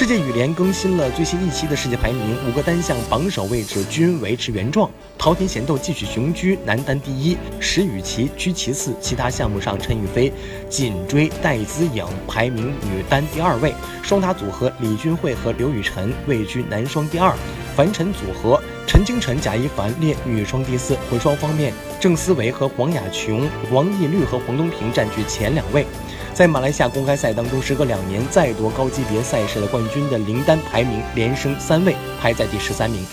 世界羽联更新了最新一期的世界排名，五个单项榜首位置均维持原状。桃田贤斗继续雄居男单第一，石宇奇居其次。其他项目上，陈雨菲紧追戴资颖，排名女单第二位。双打组合李俊慧和刘雨辰位居男双第二。樊晨组合陈清晨、贾一凡列女双第四。混双方面，郑思维和黄雅琼、王懿律和黄东萍占据前两位。在马来西亚公开赛当中，时隔两年再夺高级别赛事的冠军的林丹排名连升三位，排在第十三名。